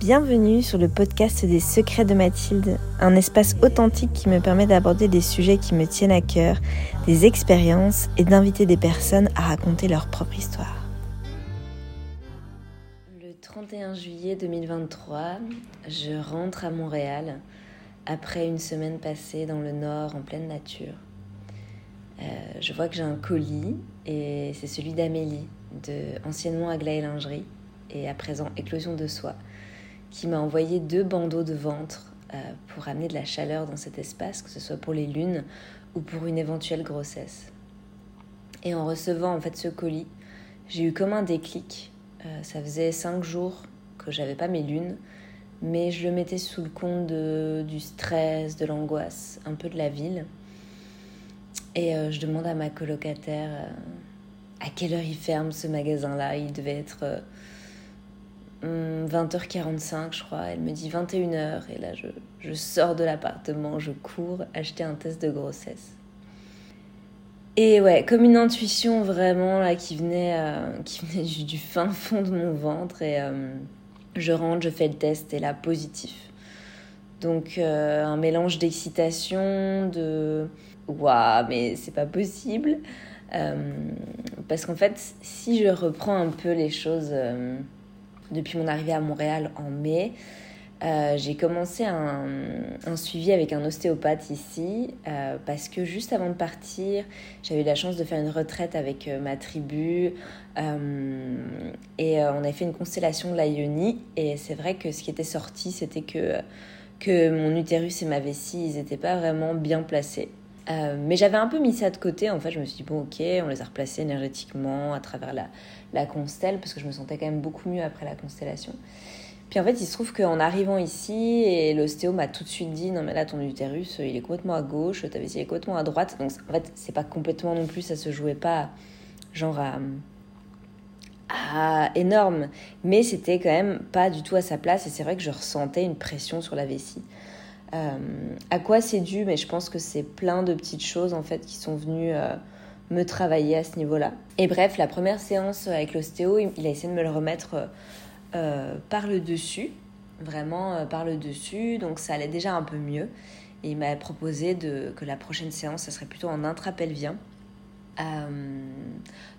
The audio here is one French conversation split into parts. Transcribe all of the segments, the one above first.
Bienvenue sur le podcast des secrets de Mathilde, un espace authentique qui me permet d'aborder des sujets qui me tiennent à cœur, des expériences et d'inviter des personnes à raconter leur propre histoire. Le 31 juillet 2023, je rentre à Montréal après une semaine passée dans le nord en pleine nature. Euh, je vois que j'ai un colis et c'est celui d'Amélie, de anciennement Aglaé Lingerie et à présent Éclosion de Soie qui m'a envoyé deux bandeaux de ventre euh, pour amener de la chaleur dans cet espace, que ce soit pour les lunes ou pour une éventuelle grossesse. Et en recevant en fait ce colis, j'ai eu comme un déclic. Euh, ça faisait cinq jours que j'avais pas mes lunes, mais je le mettais sous le compte du stress, de l'angoisse, un peu de la ville. Et euh, je demande à ma colocataire à quelle heure il ferme ce magasin-là? Il devait être 20h45, hum, je crois. Elle me dit 21h. Et là, je, je sors de l'appartement, je cours acheter un test de grossesse. Et ouais, comme une intuition vraiment là qui venait, euh, qui venait du, fin fond de mon ventre. Et euh, je rentre, je fais le test et là, positif. Donc, euh, un mélange d'excitation, de waouh, mais c'est pas possible. parce qu'en fait, si je reprends un peu les choses depuis mon arrivée à Montréal en mai. Euh, j'ai commencé un, suivi avec un ostéopathe ici euh, parce que juste avant de partir, j'avais eu la chance de faire une retraite avec euh, ma tribu et on avait fait une constellation de la Ionie et c'est vrai que ce qui était sorti c'était que, que mon utérus et ma vessie ils n'étaient pas vraiment bien placés. Mais j'avais un peu mis ça de côté. En fait, je me suis dit, bon, ok, on les a replacés énergétiquement à travers la, la constelle parce que je me sentais quand même beaucoup mieux après la constellation. Puis en fait, il se trouve qu'en arrivant ici, l'ostéo m'a tout de suite dit Non, mais là, ton utérus, il est complètement à gauche, ta vessie est complètement à droite. Donc en fait, c'est pas complètement non plus, ça se jouait pas genre à, à énorme, mais c'était quand même pas du tout à sa place. Et c'est vrai que je ressentais une pression sur la vessie. Euh, à quoi c'est dû Mais je pense que c'est plein de petites choses en fait qui sont venues. Euh, me travailler à ce niveau-là. Et bref, la première séance avec l'ostéo, il a essayé de me le remettre euh, par le dessus, vraiment euh, par le dessus, donc ça allait déjà un peu mieux. Et il m'a proposé de, que la prochaine séance, ça serait plutôt en intrapelvien. Euh,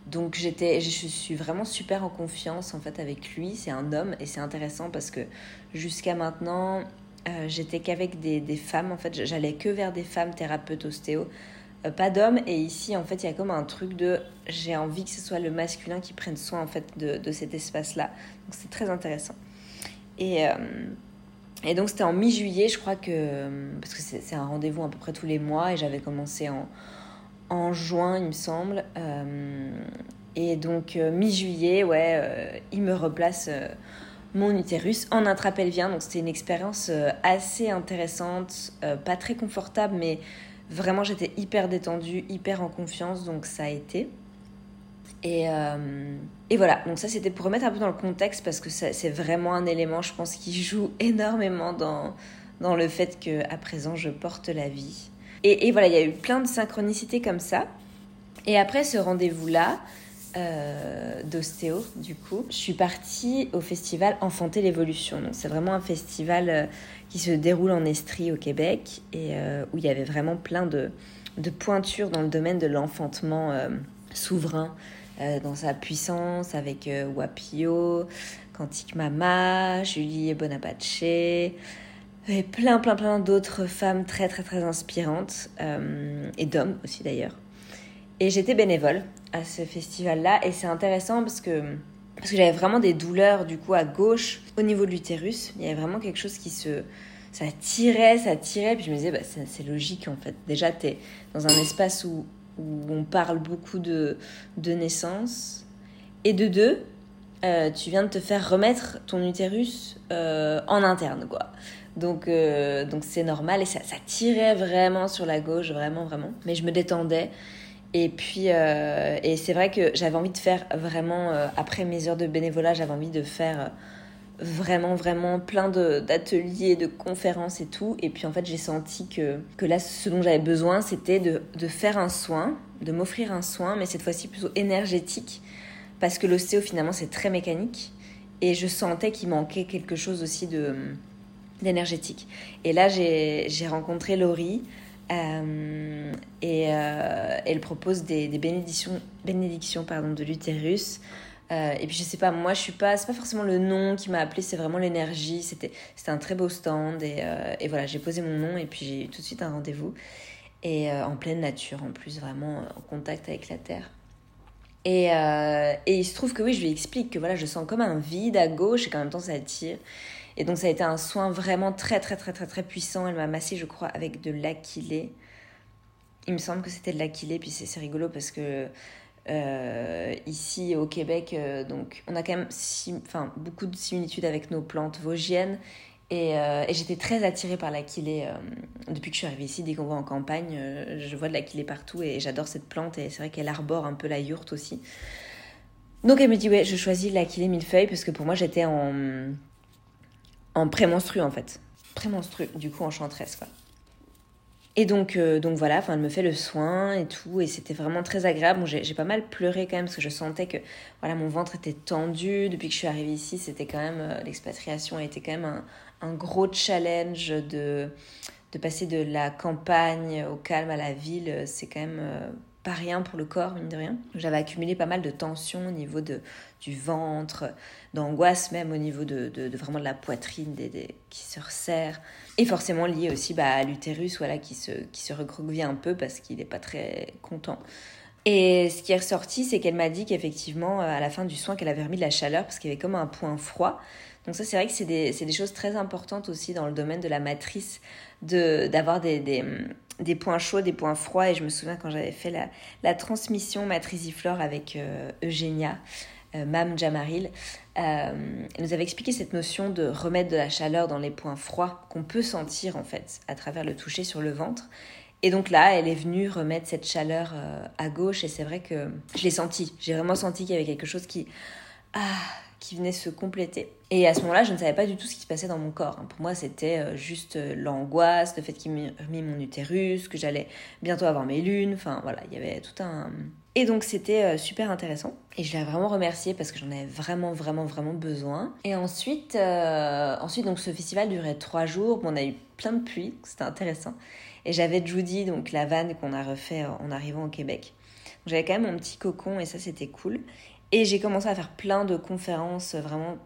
donc j'étais, je suis vraiment super en confiance en fait avec lui. C'est un homme et c'est intéressant parce que jusqu'à maintenant, j'étais qu'avec des, des, femmes. En fait, j'allais que vers des femmes thérapeutes ostéo. Euh, pas d'homme. Et ici, en fait, il y a comme un truc de j'ai envie que ce soit le masculin qui prenne soin en fait de, de cet espace-là. Donc c'est très intéressant. Et, euh, et donc c'était en mi-juillet, je crois que parce que c'est un rendez-vous à peu près tous les mois et j'avais commencé en, en juin, il me semble. Euh, et donc mi-juillet, ouais, il me replace mon utérus en intrapelvien. Donc c'était une expérience assez intéressante, pas très confortable, mais Vraiment, j'étais hyper détendue, hyper en confiance, donc ça a été. Et, euh, et voilà, donc ça c'était pour remettre un peu dans le contexte parce que c'est vraiment un élément, je pense, qui joue énormément dans, dans le fait qu'à présent je porte la vie. Et, et voilà, il y a eu plein de synchronicités comme ça. Et après ce rendez-vous-là, euh, d'ostéo, du coup, je suis partie au festival Enfanter l'évolution. Donc, c'est vraiment un festival euh, qui se déroule en Estrie au Québec et euh, où il y avait vraiment plein de, de pointures dans le domaine de l'enfantement souverain, dans sa puissance, avec Wapio, Quantique Mama, Julie Bonapace, et plein, plein, plein d'autres femmes très, très, très inspirantes, et d'hommes aussi d'ailleurs. Et j'étais bénévole à ce festival-là. Et c'est intéressant parce que, parce que j'avais vraiment des douleurs du coup à gauche au niveau de l'utérus. Il y avait vraiment quelque chose qui se... Ça tirait, ça tirait. Puis je me disais, bah, c'est logique en fait. Déjà, tu es dans un espace où, où on parle beaucoup de, de naissance. Et de deux, euh, tu viens de te faire remettre ton utérus euh, en interne, quoi. Donc, euh, donc c'est normal et ça, ça tirait vraiment sur la gauche, vraiment, vraiment. Mais je me détendais et puis, euh, et c'est vrai que j'avais envie de faire vraiment, euh, après mes heures de bénévolat, j'avais envie de faire euh, vraiment, vraiment plein d'ateliers, de, conférences et tout. Et puis en fait, j'ai senti que, que là, ce dont j'avais besoin, c'était de, de, faire un soin, de m'offrir un soin, mais cette fois-ci plutôt énergétique, parce que l'ostéo, finalement, c'est très mécanique. et je sentais qu'il manquait quelque chose aussi d'énergétique. Et là, j'ai rencontré Laurie. Euh, et euh, elle propose des, des bénédictions, bénédictions pardon, de l'utérus. Euh, et puis je sais pas, moi je suis pas, c'est pas forcément le nom qui m'a appelé, c'est vraiment l'énergie. C'était, c'était un très beau stand et, et voilà, j'ai posé mon nom et puis j'ai eu tout de suite un rendez-vous et en pleine nature en plus, vraiment en contact avec la terre. Et, et il se trouve que oui, je lui explique que voilà, je sens comme un vide à gauche et qu'en même temps ça attire. Et donc ça a été un soin vraiment très très très très très puissant. Elle m'a massé, je crois, avec de l'aquilée. Il me semble que c'était de l'aquilée, puis c'est rigolo parce que euh, ici au Québec, euh, donc on a quand même beaucoup de similitudes avec nos plantes vosgiennes. Et, euh, j'étais très attirée par l'aquilée depuis que je suis arrivée ici. Dès qu'on va en campagne, je vois de l'aquilée partout et j'adore cette plante. Et c'est vrai qu'elle arbore un peu la yourte aussi. Donc elle me dit, ouais, je choisis l'aquilée millefeuille parce que pour moi j'étais en en prémenstru en fait. Prémenstru, du coup enchanteresse quoi. Et donc, euh, donc voilà, elle me fait le soin et tout, et c'était vraiment très agréable. Bon, j'ai pas mal pleuré quand même parce que je sentais que voilà, mon ventre était tendu. Depuis que je suis arrivée ici, c'était quand même euh, l'expatriation a été quand même un, un, gros challenge de de passer de la campagne au calme à la ville. C'est quand même euh, pas rien pour le corps, mine de rien. J'avais accumulé pas mal de tensions au niveau de, du ventre, d'angoisse même au niveau de, de, vraiment de la poitrine qui se resserre. Et forcément lié aussi bah, à l'utérus voilà, qui, se, qui se recroqueville un peu parce qu'il n'est pas très content. Et ce qui est ressorti, c'est qu'elle m'a dit qu'effectivement, à la fin du soin, qu'elle avait remis de la chaleur parce qu'il y avait comme un point froid. Donc ça, c'est vrai que c'est des, des, choses très importantes aussi dans le domaine de la matrice, d'avoir des, des, des points chauds, des points froids. Et je me souviens quand j'avais fait la, la transmission Matrisiflore avec euh, Eugénia, euh, Mam Jamaril, euh, elle nous avait expliqué cette notion de remettre de la chaleur dans les points froids qu'on peut sentir en fait à travers le toucher sur le ventre. Et donc là, elle est venue remettre cette chaleur à gauche et c'est vrai que je l'ai senti. J'ai vraiment senti qu'il y avait quelque chose qui... Ah, qui venait se compléter. Et à ce moment-là, je ne savais pas du tout ce qui se passait dans mon corps. Pour moi, c'était euh, juste euh, l'angoisse, le fait qu'il m'ait remis mon utérus, que j'allais bientôt avoir mes lunes. Enfin, voilà, il y avait tout un... Et donc, c'était euh, super intéressant. Et je l'ai vraiment remercié parce que j'en avais vraiment, vraiment, vraiment besoin. Et ensuite, ensuite donc, ce festival durait trois jours. on a eu plein de pluie, c'était intéressant. Et j'avais Judy, donc la vanne qu'on a refait en arrivant au Québec. J'avais quand même mon petit cocon et ça, c'était cool. Et j'ai commencé à faire plein de conférences vraiment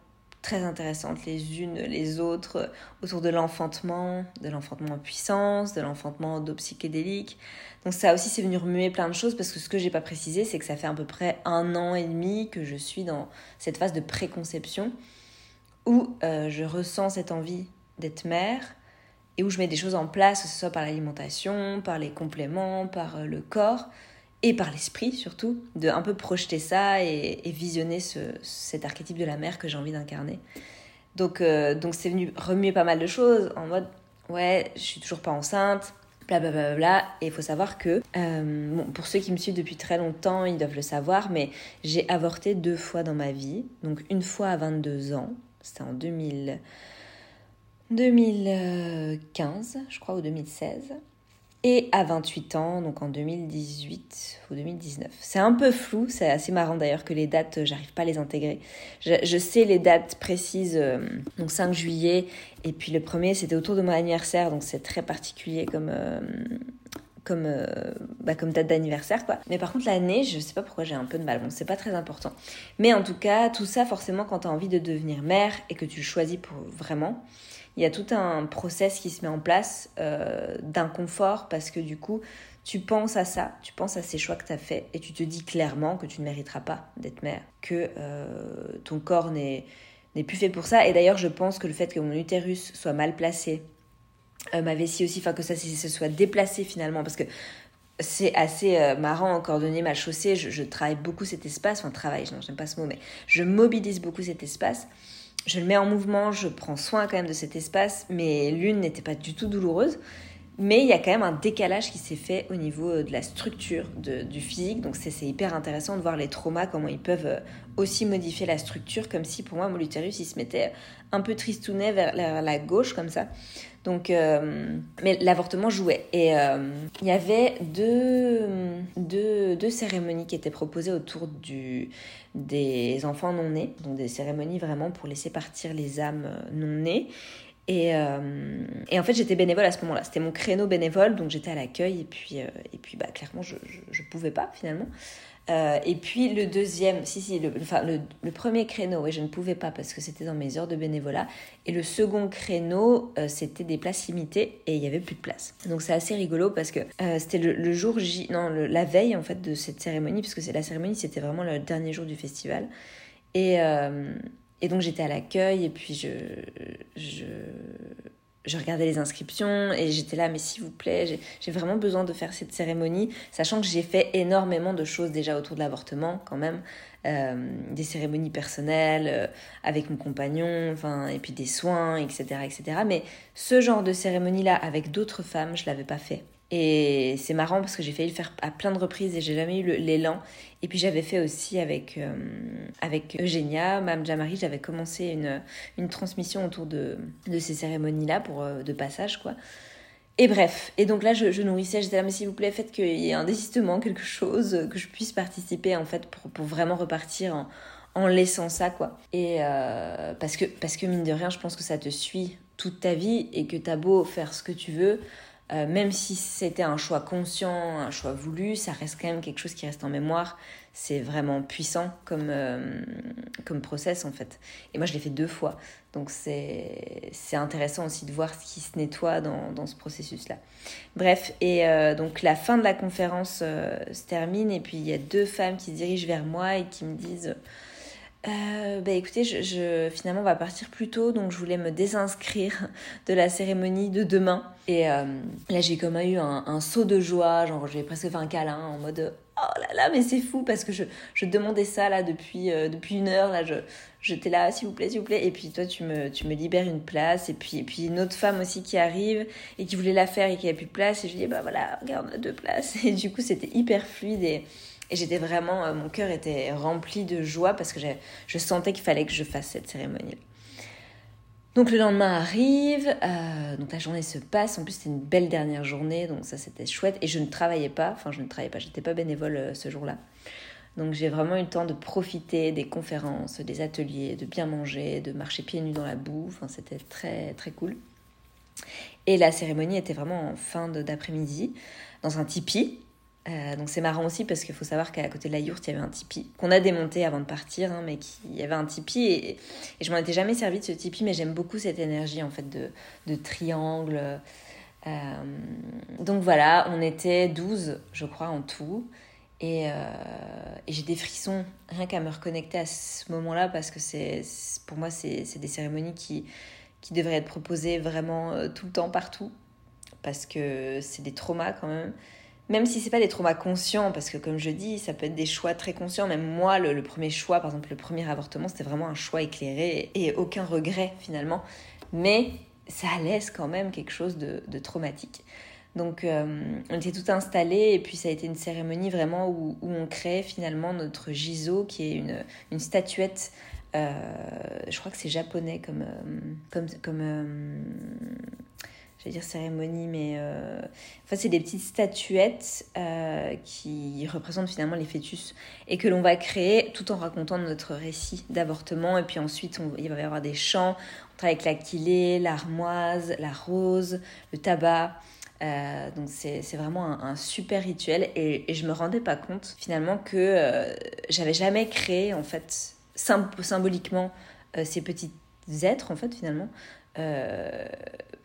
très intéressantes les unes les autres autour de l'enfantement, de l'enfantement en puissance, de l'enfantement d'eau psychédélique. Donc ça aussi c'est venu remuer plein de choses parce que ce que j'ai pas précisé c'est que ça fait à peu près un an et demi que je suis dans cette phase de préconception où euh, je ressens cette envie d'être mère et où je mets des choses en place, que ce soit par l'alimentation, par les compléments, par euh, le corps, et par l'esprit surtout, de un peu projeter ça et, visionner ce, cet archétype de la mère que j'ai envie d'incarner. Donc euh, donc c'est venu remuer pas mal de choses en mode ouais je suis toujours pas enceinte, blablabla. Bla, bla, et il faut savoir que euh, bon, pour ceux qui me suivent depuis très longtemps ils doivent le savoir, mais j'ai avorté deux fois dans ma vie, donc une fois à 22 ans, c'était en 2000 2015 je crois ou 2016 et à 28 ans, donc en 2018 ou 2019. C'est un peu flou, c'est assez marrant d'ailleurs que les dates, euh, j'arrive pas à les intégrer. Je, sais les dates précises, euh, donc 5 juillet, et puis le premier c'était autour de mon anniversaire, donc c'est très particulier comme, euh, comme, bah, comme date d'anniversaire quoi. Mais par contre l'année, je sais pas pourquoi j'ai un peu de mal, bon c'est pas très important. Mais en tout cas, tout ça forcément quand tu as envie de devenir mère et que tu le choisis pour vraiment, il y a tout un process qui se met en place euh, d'inconfort parce que du coup, tu penses à ça, tu penses à ces choix que tu as faits et tu te dis clairement que tu ne mériteras pas d'être mère, que euh, ton corps n'est plus fait pour ça. Et d'ailleurs, je pense que le fait que mon utérus soit mal placé, euh, ma vessie aussi, enfin que ça se soit déplacé finalement, parce que c'est assez marrant en cordonnier mal chaussée, je, je, travaille beaucoup cet espace, enfin travaille, non, j'aime pas ce mot, mais je mobilise beaucoup cet espace je le mets en mouvement, je prends soin quand même de cet espace. mais l'une n'était pas du tout douloureuse. Mais il y a quand même un décalage qui s'est fait au niveau euh, de la structure du physique. Donc c'est hyper intéressant de voir les traumas, comment ils peuvent euh, aussi modifier la structure, comme si pour moi mon utérus il se mettait un peu tristounet vers la, gauche comme ça. Donc, euh, mais l'avortement jouait. Et il y avait deux, deux, deux, cérémonies qui étaient proposées autour des enfants non nés. Donc des cérémonies vraiment pour laisser partir les âmes non nées. Et, euh, et, en fait, j'étais bénévole à ce moment-là. C'était mon créneau bénévole, donc j'étais à l'accueil. Et puis, euh, et puis bah, clairement, je ne pouvais pas finalement. Euh, et puis le deuxième, si, si, enfin, le, premier créneau, oui, je ne pouvais pas parce que c'était dans mes heures de bénévolat. Et le second créneau, c'était des places limitées et il n'y avait plus de place. Donc c'est assez rigolo parce que c'était le, jour J, non, la veille en fait de cette cérémonie, puisque c'est la cérémonie, c'était vraiment le dernier jour du festival. Et, et donc j'étais à l'accueil et puis je, je, regardais les inscriptions et j'étais là, mais s'il vous plaît, j'ai vraiment besoin de faire cette cérémonie, sachant que j'ai fait énormément de choses déjà autour de l'avortement quand même, euh, des cérémonies personnelles euh, avec mon compagnon, enfin, et puis des soins, etc., etc. Mais ce genre de cérémonie-là avec d'autres femmes, je l'avais pas fait. Et c'est marrant parce que j'ai failli le faire à plein de reprises et j'ai jamais eu l'élan. Et puis j'avais fait aussi avec, euh, avec Eugénia, Mme Jamari, j'avais commencé une, une transmission autour de, de ces cérémonies-là pour euh, de passage, quoi. Et bref, et donc là je, je nourrissais, j'étais là, mais s'il vous plaît, faites qu'il y ait un désistement, quelque chose, que je puisse participer en fait pour, pour vraiment repartir en, en laissant ça, quoi. Et euh, parce, que, parce que mine de rien, je pense que ça te suit toute ta vie et que t'as beau faire ce que tu veux, euh, même si c'était un choix conscient, un choix voulu, ça reste quand même quelque chose qui reste en mémoire. C'est vraiment puissant comme, euh, comme process en fait. Et moi je l'ai fait deux fois. Donc c'est intéressant aussi de voir ce qui se nettoie dans, dans ce processus-là. Bref, et euh, donc la fin de la conférence se termine et puis il y a deux femmes qui se dirigent vers moi et qui me disent euh, bah écoutez, je, finalement on va partir plus tôt, donc je voulais me désinscrire de la cérémonie de demain. Et euh, là j'ai comme eu un, saut de joie, genre j'ai presque fait un câlin en mode oh là là mais c'est fou parce que je, je demandais ça là depuis, euh, depuis une heure, là je j'étais là s'il vous plaît s'il vous plaît et puis toi tu me, libères une place et puis, une autre femme aussi qui arrive et qui voulait la faire et qui a plus de place et je dis bah voilà regarde on a deux places et du coup c'était hyper fluide et et j'étais vraiment, euh, mon cœur était rempli de joie parce que je sentais qu'il fallait que je fasse cette cérémonie. Donc le lendemain arrive, euh, donc la journée se passe. En plus c'était une belle dernière journée, donc ça c'était chouette. Et je ne travaillais pas, enfin je ne travaillais pas, j'étais pas bénévole euh, ce jour-là. Donc j'ai vraiment eu le temps de profiter des conférences, des ateliers, de bien manger, de marcher pieds nus dans la boue. Enfin c'était très très cool. Et la cérémonie était vraiment en fin d'après-midi dans un tipi. Euh, donc c'est marrant aussi parce qu'il faut savoir qu'à côté de la yourte, il y avait un tipi qu'on a démonté avant de partir, hein, mais il y avait un tipi et, et je m'en étais jamais servi de ce tipi, mais j'aime beaucoup cette énergie en fait de, de triangle. Euh, donc voilà, on était 12, je crois, en tout. Et, euh, et j'ai des frissons rien qu'à me reconnecter à ce moment-là parce que c'est pour moi, c'est des cérémonies qui, qui devraient être proposées vraiment tout le temps, partout. Parce que c'est des traumas quand même même si c'est pas des traumas conscients, parce que comme je dis, ça peut être des choix très conscients. Même moi, le, premier choix, par exemple le premier avortement, c'était vraiment un choix éclairé et, aucun regret finalement. Mais ça laisse quand même quelque chose de, traumatique. Donc euh, on était tout installé et puis ça a été une cérémonie vraiment où, on crée finalement notre giso qui est une, une statuette. Euh, je crois que c'est japonais comme, euh, comme, comme j'allais dire cérémonie, mais euh, enfin, c'est des petites statuettes euh, qui représentent finalement les fœtus et que l'on va créer tout en racontant notre récit d'avortement. Et puis ensuite, on, il va y avoir des chants. On travaille avec la l'armoise, la rose, le tabac. Euh, donc c'est vraiment un, super rituel et, et, je me rendais pas compte finalement que j'avais jamais créé en fait symboliquement ces petits êtres en fait finalement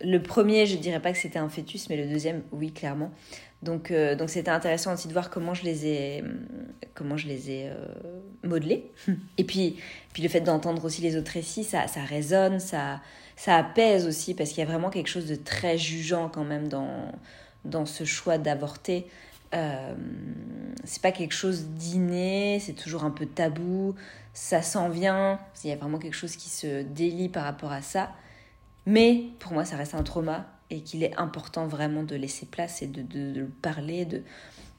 le premier, je dirais pas que c'était un fœtus, mais le deuxième, oui, clairement. Donc, euh, donc c'était intéressant aussi de voir comment je les ai, comment je les ai euh, modelés. Et puis, puis le fait d'entendre aussi les autres récits, ça, ça résonne, ça, ça apaise aussi, parce qu'il y a vraiment quelque chose de très jugeant quand même dans, dans ce choix d'avorter. Euh, c'est pas quelque chose d'inné, c'est toujours un peu tabou, ça s'en vient, il y a vraiment quelque chose qui se délie par rapport à ça. Mais pour moi, ça reste un trauma et qu'il est important vraiment de laisser place et de, de, parler, de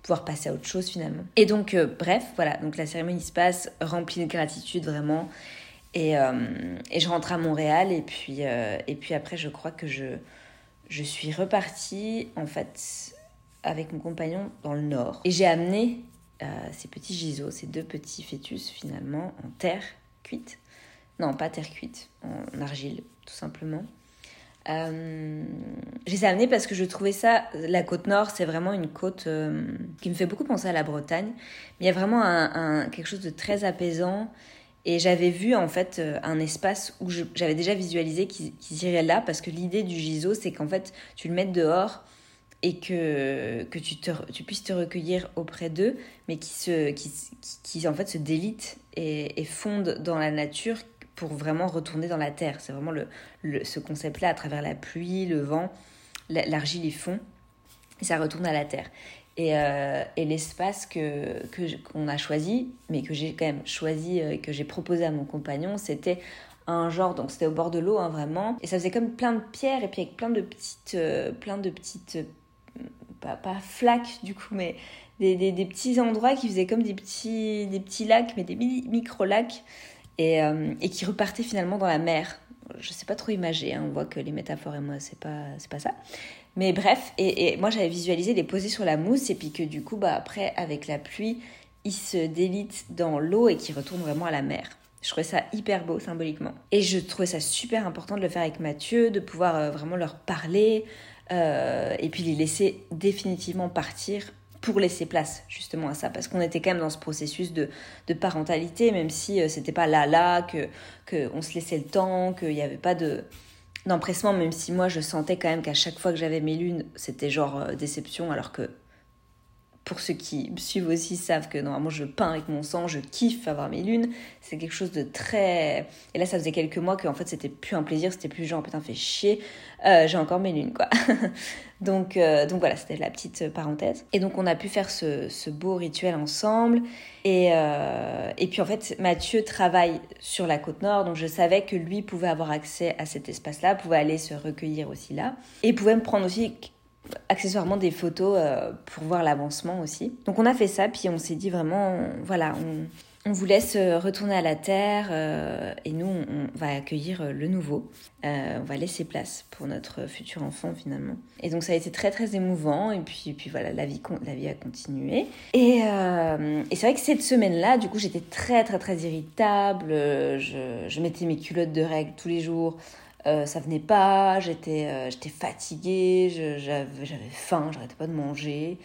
pouvoir passer à autre chose finalement. Et donc, euh, bref, voilà, donc la cérémonie se passe remplie de gratitude vraiment. Et, euh, et je rentre à Montréal et puis, et puis après, je crois que je, je suis repartie en fait avec mon compagnon dans le nord. Et j'ai amené ces petits giseaux, ces deux petits fœtus finalement en terre cuite. Non, pas terre cuite, en argile tout simplement. Euh, je les parce que je trouvais ça, la côte nord, c'est vraiment une côte euh, qui me fait beaucoup penser à la Bretagne. Mais il y a vraiment quelque chose de très apaisant. Et j'avais vu en fait euh, un espace où j'avais déjà visualisé qu'ils iraient là parce que l'idée du giseau, c'est qu'en fait tu le mettes dehors et que, que tu, te, tu puisses te recueillir auprès d'eux, mais qui, se, qui, qui, en fait se délitent et, et fondent dans la nature pour vraiment retourner dans la terre. C'est vraiment le, ce concept-là, à travers la pluie, le vent, l'argile y fond, et ça retourne à la terre. Et, euh, et l'espace que qu'on a choisi, mais que j'ai quand même choisi, euh, que j'ai proposé à mon compagnon, c'était un genre, donc c'était au bord de l'eau, hein, vraiment, et ça faisait comme plein de pierres, et puis avec plein de petites, euh, plein de petites, pas, pas, flaques du coup, mais des, des, petits endroits qui faisaient comme des petits, des petits lacs, mais des micro-lacs, et, euh, et, qui repartait finalement dans la mer. Je sais pas trop imager, hein. on voit que les métaphores et moi, c'est pas, pas ça. Mais bref, et, et moi j'avais visualisé les poser sur la mousse et puis que du coup, bah, après, avec la pluie, ils se délitent dans l'eau et qui retournent vraiment à la mer. Je trouvais ça hyper beau symboliquement. Et je trouvais ça super important de le faire avec Mathieu, de pouvoir euh, vraiment leur parler euh, et puis les laisser définitivement partir pour laisser place justement à ça, parce qu'on était quand même dans ce processus de, parentalité, même si euh, c'était pas là là, que, on se laissait le temps, qu'il n'y avait pas de d'empressement, même si moi je sentais quand même qu'à chaque fois que j'avais mes lunes, c'était genre euh, déception, alors que pour ceux qui me suivent aussi savent que normalement je peins avec mon sang, je kiffe avoir mes lunes. C'est quelque chose de très. Et là, ça faisait quelques mois que en fait c'était plus un plaisir, c'était plus genre putain, fait chier, euh, j'ai encore mes lunes quoi. donc, euh, donc voilà, c'était la petite parenthèse. Et donc on a pu faire ce, beau rituel ensemble. Et, euh, et puis en fait, Mathieu travaille sur la côte nord, donc je savais que lui pouvait avoir accès à cet espace-là, pouvait aller se recueillir aussi là, et pouvait me prendre aussi accessoirement des photos euh, pour voir l'avancement aussi. Donc on a fait ça, puis on s'est dit vraiment, voilà, on, vous laisse euh, retourner à la terre euh, et nous, on, va accueillir le nouveau. on va laisser place pour notre futur enfant finalement. Et donc ça a été très très émouvant et puis, puis voilà, la vie, la vie a continué. Et, et c'est vrai que cette semaine-là, du coup, j'étais très très très irritable. Je, je mettais mes culottes de règles tous les jours. Euh, ça venait pas, j'étais euh, j'étais fatiguée, j'avais faim, j'arrêtais pas de manger.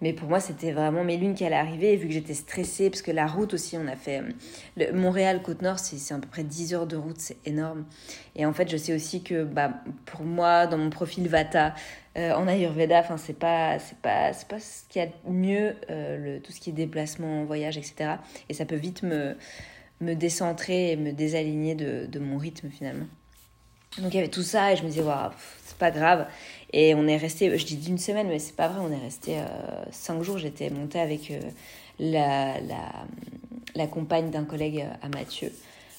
Mais pour moi, c'était vraiment mes lunes qui allaient arriver, vu que j'étais stressée, parce que la route aussi, on a fait... Le Montréal-Côte-Nord, c'est à peu près 10 heures de route, c'est énorme. Et en fait, je sais aussi que bah, pour moi, dans mon profil Vata, euh, en Ayurveda, enfin, c'est pas, pas, pas ce qu'il y a de mieux, le, tout ce qui est déplacement, voyage, etc. Et ça peut vite me, me décentrer et me désaligner de mon rythme, finalement. Donc il y avait tout ça et je me disais, waouh, c'est pas grave. Et on est resté, je dis d'une semaine, mais c'est pas vrai, on est resté euh, cinq jours. J'étais montée avec euh, la, la, la, compagne d'un collègue euh, à Mathieu.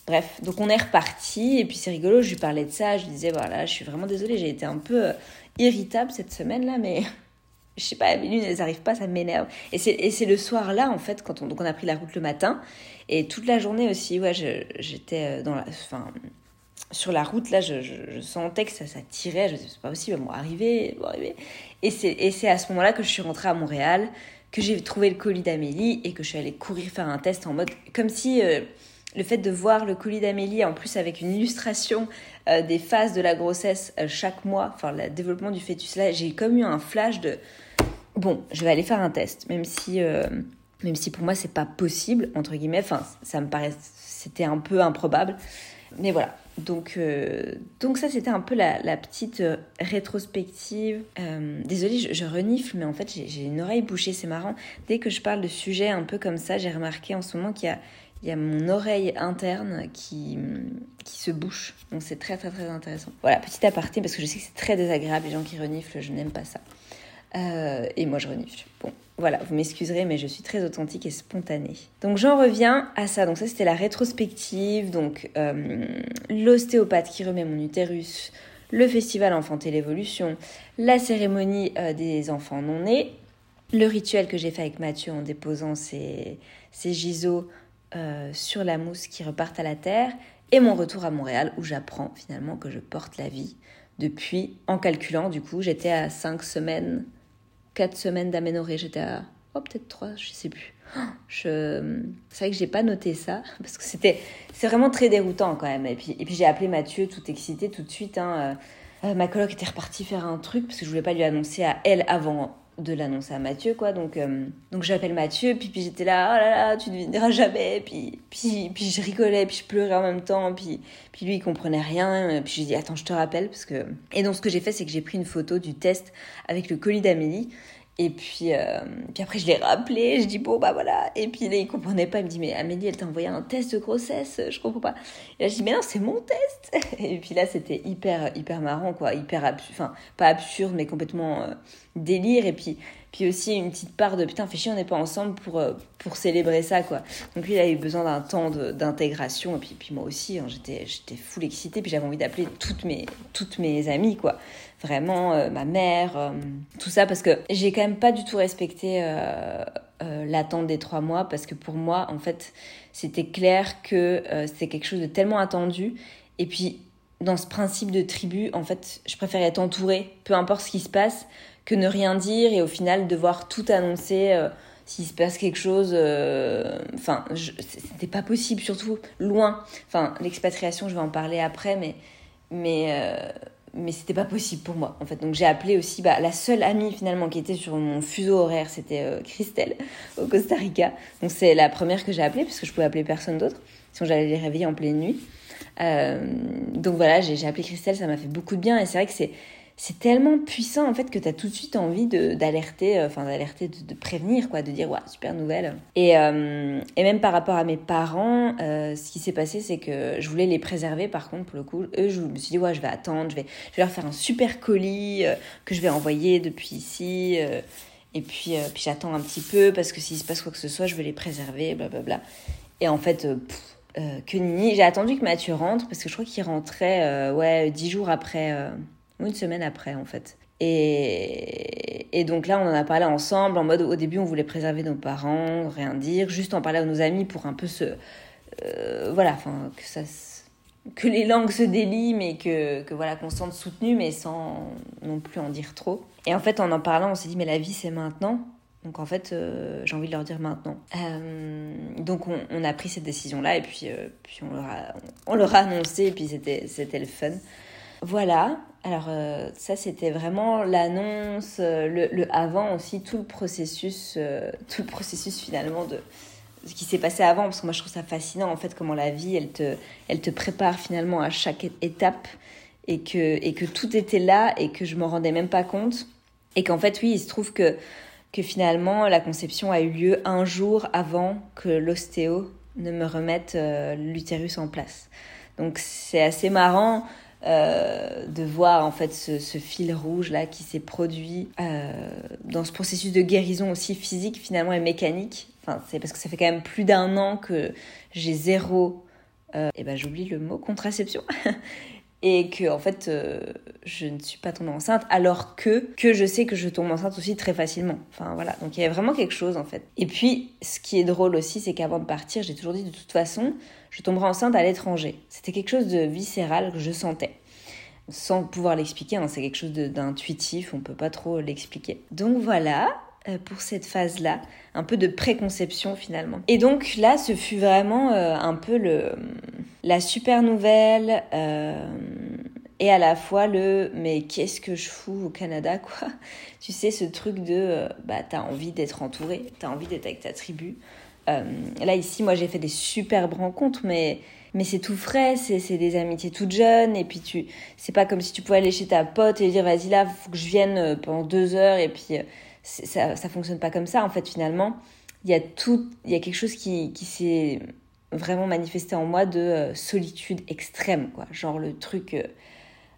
Bref, donc on est reparti et puis c'est rigolo, je lui parlais de ça, je lui disais, voilà, je suis vraiment désolée, j'ai été un peu irritable cette semaine-là, mais je sais pas, mes lunes, elles arrivent pas, ça m'énerve. Et c'est le soir là, en fait, quand on, donc on a pris la route le matin, et toute la journée aussi, ouais, j'étais dans la, enfin, sur la route, là, je, sentais que ça, ça tirait. Je me disais, c'est pas possible, elles vont arriver, elles arriver. Et c'est à ce moment-là que je suis rentrée à Montréal, que j'ai trouvé le colis d'Amélie et que je suis allée courir faire un test en mode. Comme si euh, le fait de voir le colis d'Amélie, en plus avec une illustration euh, des phases de la grossesse euh, chaque mois, enfin, le développement du fœtus, là, j'ai comme eu un flash de. Bon, je vais aller faire un test, même si. même si pour moi c'est pas possible entre guillemets, enfin ça me paraît c'était un peu improbable, mais voilà, donc, euh, donc ça, c'était un peu la, petite euh, rétrospective. Euh, désolée, je, renifle, mais en fait, j'ai une oreille bouchée, c'est marrant. Dès que je parle de sujets un peu comme ça, j'ai remarqué en ce moment qu'il y a, il y a mon oreille interne qui, qui se bouche. Donc c'est très très très intéressant. Voilà, petit aparté, parce que je sais que c'est très désagréable, les gens qui reniflent, je n'aime pas ça. et moi, je renifle. Bon, voilà, vous m'excuserez, mais je suis très authentique et spontanée. Donc j'en reviens à ça. Donc ça, c'était la rétrospective. Donc euh, l'ostéopathe qui remet mon utérus, le festival Enfanter l'évolution, la cérémonie des enfants non nés, le rituel que j'ai fait avec Mathieu en déposant ses, ses giseaux sur la mousse qui repartent à la terre, et mon retour à Montréal où j'apprends finalement que je porte la vie depuis, en calculant du coup, j'étais à 5 semaines, 4 semaines d'aménorrhée, j'étais à, oh peut-être 3, je sais plus. Je... C'est vrai que j'ai pas noté ça parce que c'était c'est vraiment très déroutant quand même. Et puis, et puis j'ai appelé Mathieu tout excité tout de suite. Hein. Euh, ma coloc était repartie faire un truc parce que je voulais pas lui annoncer à elle avant de l'annoncer à Mathieu, quoi. Donc, euh, donc j'appelle Mathieu, puis, j'étais là, oh là là, tu ne devineras jamais. Puis, puis, puis je rigolais, puis je pleurais en même temps. Puis, puis lui, il comprenait rien. Puis j'ai dit, attends, je te rappelle. Parce que... Et donc, ce que j'ai fait, c'est que j'ai pris une photo du test avec le colis d'Amélie. Et puis, euh, puis après, je l'ai rappelé, je dis bon, bah voilà. Et puis là, il comprenait pas, il me dit, mais Amélie, elle t'a envoyé un test de grossesse, je comprends pas. Et là, je dis, mais non, c'est mon test. Et puis là, c'était hyper, hyper marrant, quoi, hyper enfin, pas absurde, mais complètement euh, délire. Et puis, puis aussi une petite part de putain, fais chier, on n'est pas ensemble pour, euh, pour célébrer ça, quoi. Donc lui, il a eu besoin d'un temps d'intégration. Et puis, puis moi aussi, hein, j'étais, j'étais full excitée. Puis j'avais envie d'appeler toutes mes, toutes mes amies, quoi. Vraiment, euh, ma mère, euh, tout ça, parce que j'ai quand même pas du tout respecté l'attente des trois mois. Parce que pour moi, en fait, c'était clair que c'était quelque chose de tellement attendu. Et puis, dans ce principe de tribu, en fait, je préférais être entourée, peu importe ce qui se passe, que ne rien dire et au final devoir tout annoncer euh, s'il se passe quelque chose. Euh, enfin, c'était pas possible, surtout loin. Enfin, l'expatriation, je vais en parler après, mais euh, mais c'était pas possible pour moi en fait. Donc j'ai appelé aussi bah, la seule amie finalement qui était sur mon fuseau horaire, c'était Christelle au Costa Rica. Donc c'est la première que j'ai appelée parce que je pouvais appeler personne d'autre, sinon j'allais les réveiller en pleine nuit. donc voilà, j'ai appelé Christelle, ça m'a fait beaucoup de bien et c'est vrai que c'est c'est tellement puissant en fait que tu as tout de suite envie d'alerter, euh, enfin d'alerter, de, prévenir, quoi, de dire ouais, super nouvelle. Et, euh, et même par rapport à mes parents, euh, ce qui s'est passé, c'est que je voulais les préserver par contre, pour le coup. Eux, je me suis dit ouais, je vais attendre, je vais, je vais leur faire un super colis que je vais envoyer depuis ici. et puis, puis j'attends un petit peu parce que s'il se passe quoi que ce soit, je vais les préserver, blablabla. Et en fait, que nini, j'ai attendu que Mathieu rentre parce que je crois qu'il rentrait ouais, dix jours après une semaine après en fait. Et, et, donc là, on en a parlé ensemble, en mode au début, on voulait préserver nos parents, rien dire, juste en parler à nos amis pour un peu se. Euh, voilà, enfin, que ça. que les langues se délient, mais que, que voilà, qu'on se sente soutenu, mais sans non plus en dire trop. Et en fait, en en parlant, on s'est dit, mais la vie, c'est maintenant. Donc en fait, euh, j'ai envie de leur dire maintenant. Euh, donc on, on, a pris cette décision-là, et puis, puis on, leur a, on leur a annoncé, et puis c'était le fun. Voilà, alors euh, ça c'était vraiment l'annonce, euh, le, avant aussi, tout le processus, euh, tout le processus finalement de ce qui s'est passé avant, parce que moi je trouve ça fascinant en fait comment la vie elle te, elle te prépare finalement à chaque étape et que, et que tout était là et que je m'en rendais même pas compte et qu'en fait oui il se trouve que, que finalement la conception a eu lieu un jour avant que l'ostéo ne me remette l'utérus en place. Donc c'est assez marrant euh, de voir en fait ce, fil rouge là qui s'est produit euh, dans ce processus de guérison aussi physique finalement et mécanique. Enfin, c'est parce que ça fait quand même plus d'un an que j'ai zéro, euh, et ben j'oublie le mot contraception. et que en fait je ne suis pas tombée enceinte alors que que je sais que je tombe enceinte aussi très facilement. Enfin voilà, donc il y a vraiment quelque chose en fait. Et puis ce qui est drôle aussi c'est qu'avant de partir, j'ai toujours dit de toute façon, je tomberai enceinte à l'étranger. C'était quelque chose de viscéral que je sentais. Sans pouvoir l'expliquer, hein, c'est quelque chose d'intuitif, on peut pas trop l'expliquer. Donc voilà, euh, pour cette phase-là, un peu de préconception finalement. Et donc là, ce fut vraiment euh, un peu le, la super nouvelle euh, et à la fois le mais qu'est-ce que je fous au Canada quoi? Tu sais, ce truc de bah t'as envie d'être entouré, t'as envie d'être avec ta tribu. là ici, moi j'ai fait des superbes rencontres, mais mais c'est tout frais, c'est des amitiés toutes jeunes, et puis tu, c'est pas comme si tu pouvais aller chez ta pote et dire vas-y là, faut que je vienne euh, pendant deux heures, et puis euh, ça, ça fonctionne pas comme ça en fait finalement. Il y a tout, il y a quelque chose qui, qui s'est vraiment manifesté en moi de euh, solitude extrême, quoi. Genre le truc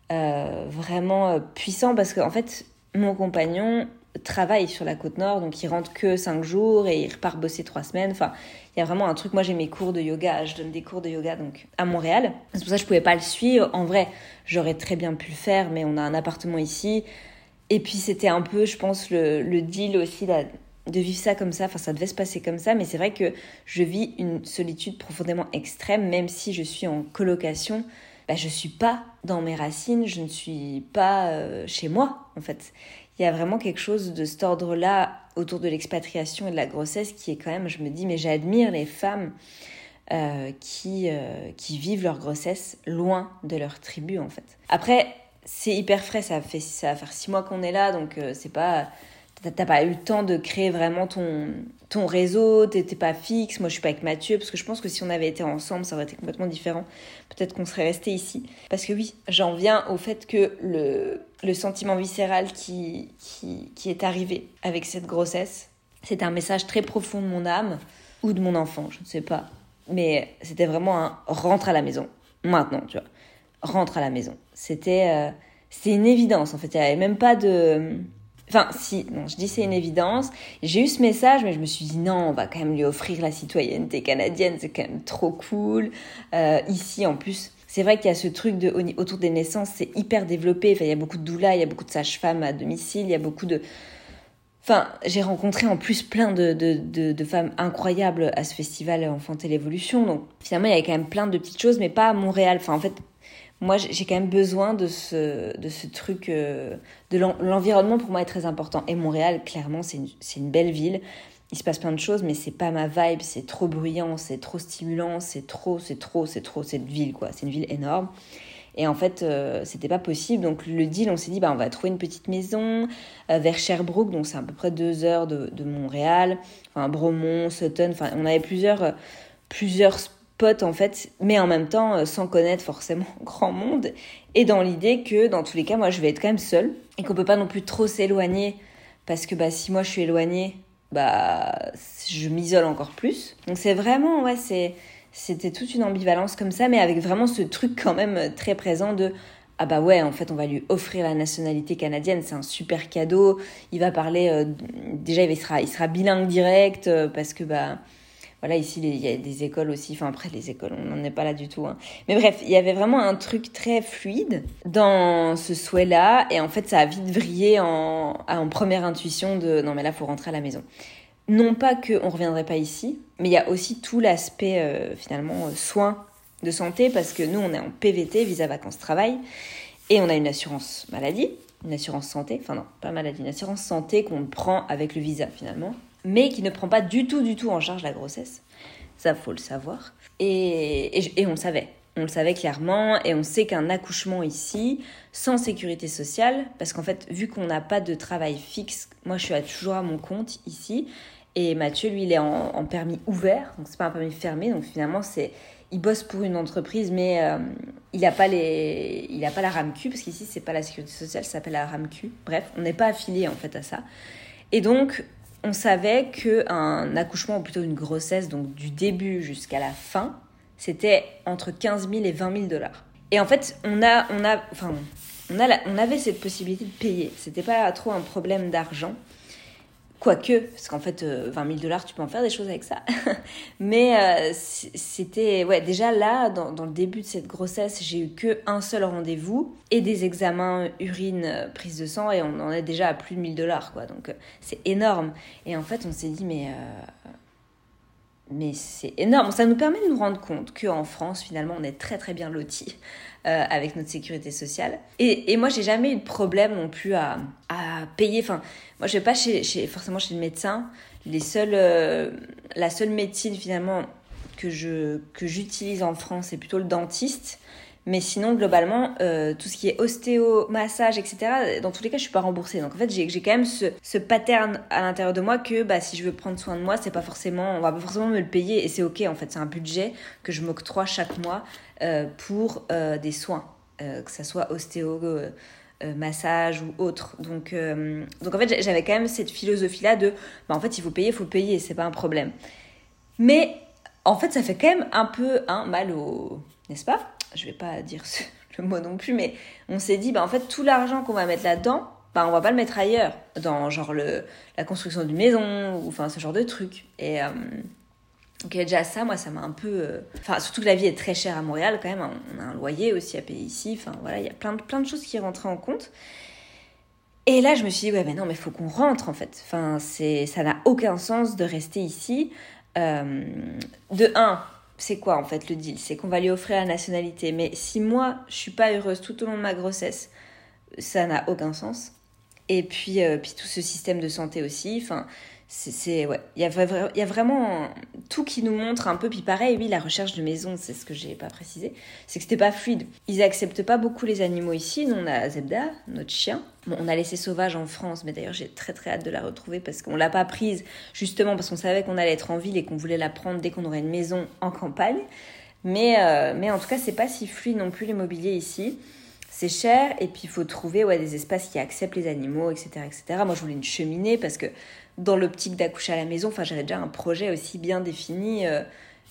vraiment puissant parce qu'en fait, mon compagnon, travaille sur la côte nord, donc il rentre que 5 jours et il repart bosser 3 semaines. Enfin, il y a vraiment un truc. Moi, j'ai mes cours de yoga, je donne des cours de yoga donc à Montréal. C'est pour ça que je pouvais pas le suivre. En vrai, j'aurais très bien pu le faire, mais on a un appartement ici. Et puis, c'était un peu, je pense, le, deal aussi de vivre ça comme ça. Enfin, ça devait se passer comme ça, mais c'est vrai que je vis une solitude profondément extrême, même si je suis en colocation. Bah, je suis pas dans mes racines, je ne suis pas euh, chez moi, en fait il y a vraiment quelque chose de cet ordre-là autour de l'expatriation et de la grossesse qui est quand même, je me dis, mais j'admire les femmes euh, qui, euh, qui vivent leur grossesse loin de leur tribu en fait. Après, c'est hyper frais, ça, fait, ça va faire six mois qu'on est là, donc euh, c'est pas t'as pas eu le temps de créer vraiment ton, ton réseau, t'étais pas fixe. Moi, je suis pas avec Mathieu parce que je pense que si on avait été ensemble, ça aurait été complètement différent. Peut-être qu'on serait resté ici. Parce que oui, j'en viens au fait que le, le sentiment viscéral qui, qui, qui est arrivé avec cette grossesse, c'est un message très profond de mon âme ou de mon enfant, je ne sais pas. Mais c'était vraiment un rentre à la maison. Maintenant, tu vois. Rentre à la maison. C'était euh, c'était une évidence en fait. Il n'y avait même pas de Enfin, si, non, je dis c'est une évidence. J'ai eu ce message, mais je me suis dit non, on va quand même lui offrir la citoyenneté canadienne, c'est quand même trop cool. Euh, ici, en plus, c'est vrai qu'il y a ce truc de, autour des naissances, c'est hyper développé. Enfin, il y a beaucoup de doulas, il y a beaucoup de sages-femmes à domicile, il y a beaucoup de. Enfin, j'ai rencontré en plus plein de, de, de, femmes incroyables à ce festival Enfanter l'évolution. Donc, finalement, il y avait quand même plein de petites choses, mais pas à Montréal. Enfin, en fait, moi j'ai quand même besoin de ce, de ce truc, euh, de l'environnement pour moi est très important. Et Montréal, clairement, c'est une, une, belle ville. Il se passe plein de choses, mais c'est pas ma vibe, c'est trop bruyant, c'est trop stimulant, c'est trop, c'est trop, c'est trop cette ville, quoi. C'est une ville énorme. Et en fait, euh, c'était pas possible. Donc le deal, on s'est dit, bah, on va trouver une petite maison euh, vers Sherbrooke, donc c'est à peu près deux heures de, de Montréal. Enfin, Bromont, Sutton, enfin, on avait plusieurs, plusieurs en fait, mais en même temps euh, sans connaître forcément grand monde, et dans l'idée que dans tous les cas, moi je vais être quand même seule, et qu'on peut pas non plus trop s'éloigner, parce que bah, si moi je suis éloignée, bah, je m'isole encore plus. Donc c'est vraiment, ouais, c'était toute une ambivalence comme ça, mais avec vraiment ce truc quand même très présent de ah bah ouais, en fait, on va lui offrir la nationalité canadienne, c'est un super cadeau. Il va parler, euh, déjà, il sera, il sera bilingue direct euh, parce que bah voilà, ici, il y a des écoles aussi. Enfin, après, les écoles, on n'en est pas là du tout. Hein. Mais bref, il y avait vraiment un truc très fluide dans ce souhait-là. Et en fait, ça a vite vrillé en, première intuition de non, mais là, faut rentrer à la maison. Non pas qu'on ne reviendrait pas ici, mais il y a aussi tout l'aspect, euh, finalement, euh, soins de santé, parce que nous, on est en PVT, visa vacances travail, et on a une assurance maladie, une assurance santé, enfin non, pas maladie, une assurance santé qu'on prend avec le visa, finalement mais qui ne prend pas du tout, du tout en charge la grossesse. Ça, faut le savoir. Et, et, on le savait. On le savait clairement et on sait qu'un accouchement ici, sans sécurité sociale, parce qu'en fait, vu qu'on n'a pas de travail fixe, moi je suis toujours à mon compte ici, et Mathieu, lui, il est en, permis ouvert, donc c'est pas un permis fermé, donc finalement, c'est il bosse pour une entreprise, mais euh, il n'a pas les, pas la RAMQ parce qu'ici c'est pas la sécurité sociale, ça s'appelle la RAMQ. Bref, on n'est pas affilié en fait à ça. Et donc on savait qu'un accouchement, ou plutôt une grossesse, donc du début jusqu'à la fin, c'était entre 15 000 et 20 000 dollars. Et en fait, on a, on a, enfin, on, a on avait cette possibilité de payer. C'était pas trop un problème d'argent. Quoique, parce qu'en fait, 20 euh, 000 dollars, tu peux en faire des choses avec ça. Mais euh, c'était, ouais, déjà là, dans, le début de cette grossesse, j'ai eu que un seul rendez-vous et des examens urine, euh, prise de sang, et on en est déjà à plus de 1000 dollars, quoi. Donc, c'est énorme. Et en fait, on s'est dit, mais mais c'est énorme. Ça nous permet de nous rendre compte qu'en France, finalement, on est très très bien lotis euh, avec notre sécurité sociale. Et, et moi, j'ai jamais eu de problème non plus à, à payer. Enfin, moi, je vais pas chez, chez, forcément chez le médecin. Les seuls, euh, la seule médecine finalement que je que j'utilise en France, c'est plutôt le dentiste. Mais sinon, globalement, euh, tout ce qui est ostéo, massage, etc., dans tous les cas, je suis pas remboursée. Donc en fait, j'ai quand même ce, ce pattern à l'intérieur de moi que bah, si je veux prendre soin de moi, c'est pas forcément, on va pas forcément me le payer et c'est ok. En fait, c'est un budget que je m'octroie chaque mois euh, pour euh, des soins, que ça soit ostéo, massage ou autre. Donc, donc en fait, j'avais quand même cette philosophie-là de, bah, en fait, il faut payer, il faut payer, c'est pas un problème. Mais en fait, ça fait quand même un peu un mal au, n'est-ce pas? Je vais pas dire le mot non plus, mais on s'est dit, bah, en fait, tout l'argent qu'on va mettre là-dedans, bah on va pas le mettre ailleurs, dans genre le, la construction d'une maison, ou enfin ce genre de truc. Et euh, donc déjà ça, moi ça m'a un peu... Euh, enfin surtout que la vie est très chère à Montréal quand même, on a un loyer aussi à payer ici, enfin voilà, il y a plein de, plein de choses qui rentraient en compte. Et là je me suis dit, ouais mais non mais faut qu'on rentre en fait. Enfin ça n'a aucun sens de rester ici. Euh, de un, c'est quoi en fait le deal? C'est qu'on va lui offrir la nationalité. Mais si moi je suis pas heureuse tout au long de ma grossesse, ça n'a aucun sens. Et puis, euh, puis tout ce système de santé aussi. Enfin, c'est ouais, il y, a, vraiment tout qui nous montre un peu. Puis pareil, oui, la recherche de maison, c'est ce que j'ai pas précisé, c'est que c'était pas fluide. Ils acceptent pas beaucoup les animaux ici. Nous, on a Zebda, notre chien. Bon, on a laissé sauvage en France, mais d'ailleurs, j'ai très très hâte de la retrouver parce qu'on l'a pas prise justement parce qu'on savait qu'on allait être en ville et qu'on voulait la prendre dès qu'on aurait une maison en campagne. Mais, euh, mais en tout cas, c'est pas si fluide non plus l'immobilier ici c'est cher et puis il faut trouver ouais, des espaces qui acceptent les animaux, etc., etc. Moi, je voulais une cheminée parce que dans l'optique d'accoucher à la maison, enfin, j'avais déjà un projet aussi bien défini, euh,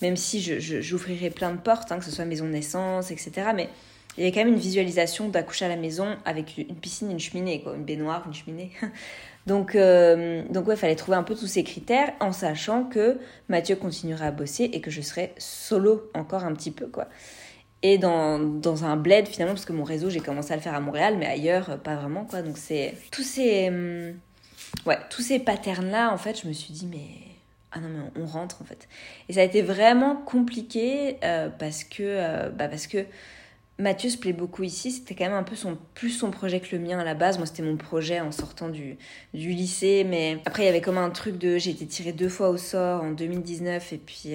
même si j'ouvrirais plein de portes, hein, que ce soit maison de naissance, etc. Mais il y avait quand même une visualisation d'accoucher à la maison avec une piscine, une cheminée, quoi, une baignoire, une cheminée. donc, euh, donc ouais, il fallait trouver un peu tous ces critères en sachant que Mathieu continuera à bosser et que je serai solo encore un petit peu, quoi et dans, dans, un bled finalement parce que mon réseau j'ai commencé à le faire à Montréal mais ailleurs pas vraiment quoi. Donc c'est tous ces hum, ouais tous ces patterns là en fait je me suis dit mais ah non mais on rentre en fait. Et ça a été vraiment compliqué euh, parce que euh, bah parce que Mathieu se plaît beaucoup ici. C'était quand même un peu son plus son projet que le mien à la base. Moi c'était mon projet en sortant du, du lycée mais après il y avait comme un truc de j'ai été tirée deux fois au sort en 2019 et puis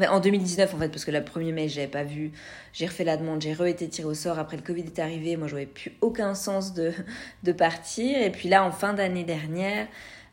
euh, en 2019 en fait parce que le 1er mai j'avais pas vu j'ai refait la demande j'ai re-été tirée au sort après le Covid est arrivé. Moi j'avais plus aucun sens de, de partir. Et puis là en fin d'année dernière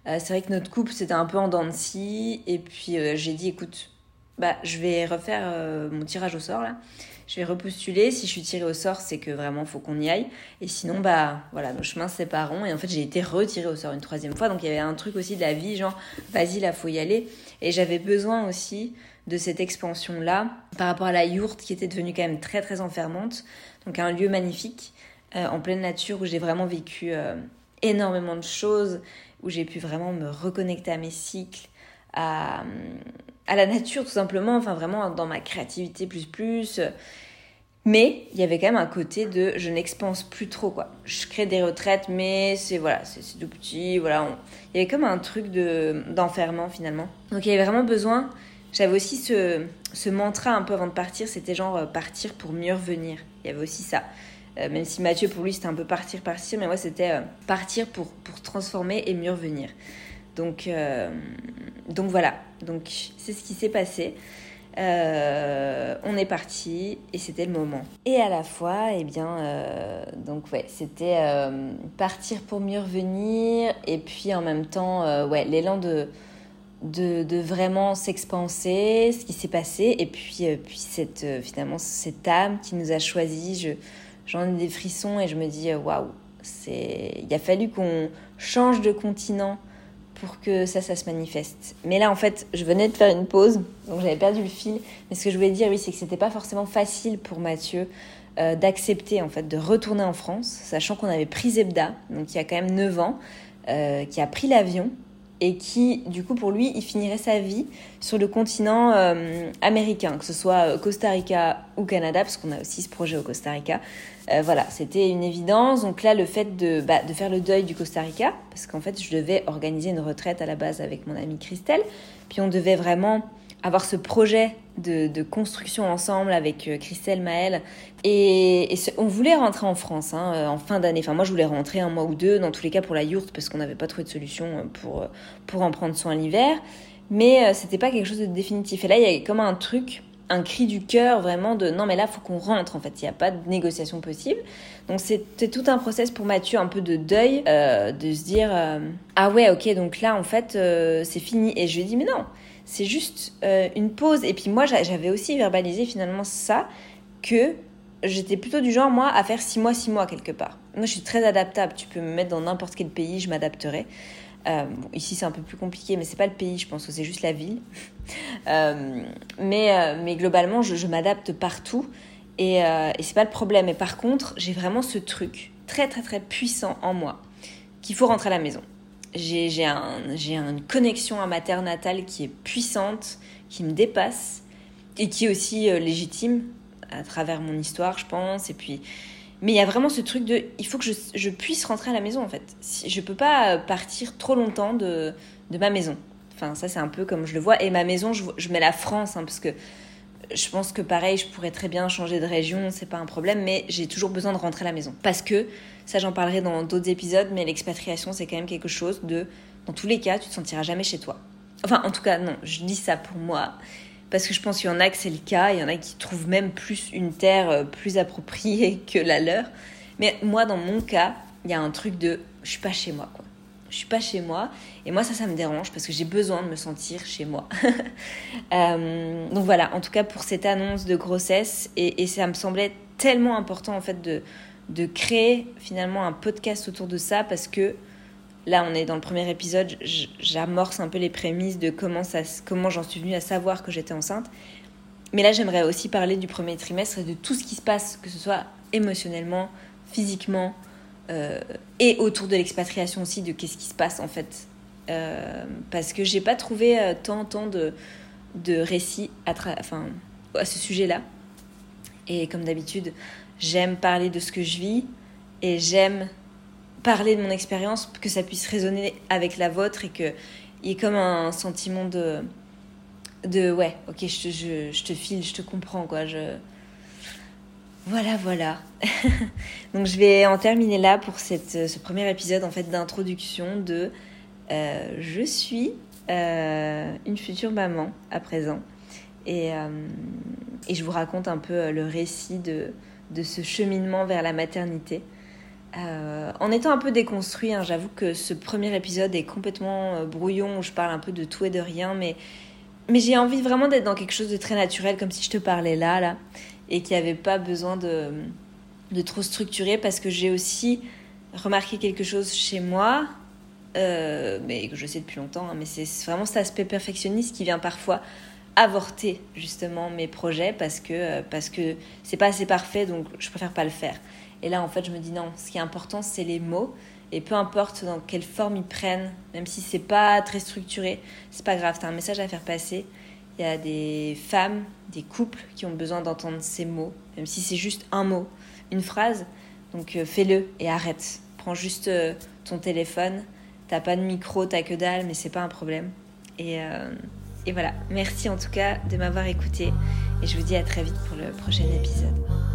euh, c'est vrai que notre couple c'était un peu en dents de scie. Et puis euh, j'ai dit écoute bah je vais refaire euh, mon tirage au sort là. Je vais repostuler. Si je suis tirée au sort c'est que vraiment faut qu'on y aille. Et sinon bah voilà nos chemins se sépareront. Et en fait j'ai été retirée au sort une troisième fois. Donc il y avait un truc aussi de la vie genre vas-y là faut y aller. Et j'avais besoin aussi de cette expansion-là par rapport à la yourte qui était devenue quand même très très enfermante. Donc un lieu magnifique euh, en pleine nature où j'ai vraiment vécu euh, énormément de choses, où j'ai pu vraiment me reconnecter à mes cycles, à, à la nature tout simplement, enfin vraiment dans ma créativité plus plus. Mais il y avait quand même un côté de je n'expense plus trop quoi. Je crée des retraites mais c'est voilà, c'est tout petit, voilà, il y avait comme un truc de d'enfermement finalement. Donc il y avait vraiment besoin j'avais aussi ce, ce, mantra un peu avant de partir, c'était genre euh, partir pour mieux revenir. Il y avait aussi ça. Euh, même si Mathieu, pour lui, c'était un peu partir, partir, mais moi, c'était euh, partir pour, pour transformer et mieux revenir. Donc, donc voilà, donc c'est ce qui s'est passé. on est parti et c'était le moment. Et à la fois, eh bien, donc ouais, c'était partir pour mieux revenir et puis en même temps, ouais, l'élan de de, vraiment s'expanser, ce qui s'est passé, et puis, euh, puis cette, euh, finalement cette âme qui nous a choisis, j'en ai des frissons et je me dis euh, waouh, c'est il a fallu qu'on change de continent pour que ça, ça se manifeste. Mais là, en fait, je venais de faire une pause, donc j'avais perdu le fil. Mais ce que je voulais dire, oui, c'est que c'était pas forcément facile pour Mathieu d'accepter, en fait, de retourner en France, sachant qu'on avait pris Zebda, donc il y a quand même 9 ans, qui a pris l'avion et qui, du coup, pour lui, il finirait sa vie sur le continent euh, américain, que ce soit euh, Costa Rica ou Canada, parce qu'on a aussi ce projet au Costa Rica. Euh, voilà, c'était une évidence. Donc là, le fait de, bah, de faire le deuil du Costa Rica, parce qu'en fait, je devais organiser une retraite à la base avec mon amie Christelle, puis on devait vraiment avoir ce projet de, construction ensemble avec euh, Christelle, Maëlle. Et, on voulait rentrer en France hein, euh, en fin d'année. Enfin, moi, je voulais rentrer un mois ou deux, dans tous les cas pour la yourte, parce qu'on n'avait pas trouvé de solution euh, pour, pour en prendre soin l'hiver. Mais c'était pas quelque chose de définitif. Et là, il y avait comme un truc, un cri du cœur vraiment de non, mais là, faut qu'on rentre. En fait, il n'y a pas de négociation possible. Donc, c'était tout un process pour Mathieu, un peu de deuil, de se dire ah ouais, ok, donc là, en fait, c'est fini. Et je lui ai dit, mais non c'est juste euh, une pause. Et puis moi, j'avais aussi verbalisé finalement ça, que j'étais plutôt du genre, moi, à faire six mois, six mois quelque part. Moi, je suis très adaptable. Tu peux me mettre dans n'importe quel pays, je m'adapterai. Euh, ici, c'est un peu plus compliqué, mais c'est pas le pays, je pense que c'est juste la ville. Euh, mais, mais globalement, je, m'adapte partout et, et c'est pas le problème. Et par contre, j'ai vraiment ce truc très très très puissant en moi qu'il faut rentrer à la maison. J'ai un, une connexion à ma terre natale qui est puissante, qui me dépasse et qui est aussi euh, légitime à travers mon histoire, je pense. Et puis, mais il y a vraiment ce truc de, il faut que je, je puisse rentrer à la maison en fait. Si, je peux pas partir trop longtemps de, de ma maison. Enfin, ça c'est un peu comme je le vois. Et ma maison, je, je mets la France, hein, parce que je pense que pareil, je pourrais très bien changer de région, c'est pas un problème, mais j'ai toujours besoin de rentrer à la maison. Parce que, ça j'en parlerai dans d'autres épisodes, mais l'expatriation c'est quand même quelque chose de, dans tous les cas, tu te sentiras jamais chez toi. Enfin, en tout cas, non, je dis ça pour moi, parce que je pense qu'il y en a que c'est le cas, il y en a qui trouvent même plus une terre euh, plus appropriée que la leur. Mais moi, dans mon cas, il y a un truc de, je suis pas chez moi, quoi je suis pas chez moi. Et moi, ça, ça me dérange parce que j'ai besoin de me sentir chez moi. Euh, donc voilà, en tout cas pour cette annonce de grossesse, et, ça me semblait tellement important en fait de, de créer finalement un podcast autour de ça parce que là, on est dans le premier épisode, j'amorce un peu les prémices de comment, comment j'en suis venue à savoir que j'étais enceinte. Mais là, j'aimerais aussi parler du premier trimestre et de tout ce qui se passe, que ce soit émotionnellement, physiquement, euh, et autour de l'expatriation aussi, de qu'est-ce qui se passe en fait. Euh, parce que j'ai pas trouvé euh, tant, tant de, de récits à, enfin, à ce sujet-là. Et comme d'habitude, j'aime parler de ce que je vis et j'aime parler de mon expérience, que ça puisse résonner avec la vôtre et qu'il y ait comme un sentiment de, de ouais, ok, je, je, je te file, je te comprends, quoi. Voilà, voilà. Donc je vais en terminer là pour cette, ce premier épisode en fait d'introduction de euh, je suis euh, une future maman à présent et, euh, et, je vous raconte un peu le récit de, de ce cheminement vers la maternité. en étant un peu déconstruit, hein, j'avoue que ce premier épisode est complètement brouillon où je parle un peu de tout et de rien, mais, mais j'ai envie vraiment d'être dans quelque chose de très naturel, comme si je te parlais là, là et qui n'avait pas besoin de, de trop structurer parce que j'ai aussi remarqué quelque chose chez moi, euh, mais que je sais depuis longtemps, hein, mais c'est vraiment cet aspect perfectionniste qui vient parfois avorter justement mes projets parce que euh, parce que c'est pas assez parfait donc je préfère pas le faire. Et là en fait je me dis non, ce qui est important c'est les mots et peu importe dans quelle forme ils prennent, même si c'est pas très structuré, c'est pas grave, t'as un message à faire passer il y a des femmes, des couples qui ont besoin d'entendre ces mots, même si c'est juste un mot, une phrase. Donc euh, fais-le et arrête. Prends juste euh, ton téléphone. T'as pas de micro, t'as que dalle, mais c'est pas un problème. Et, euh, et voilà. Merci en tout cas de m'avoir écouté. Et je vous dis à très vite pour le prochain épisode.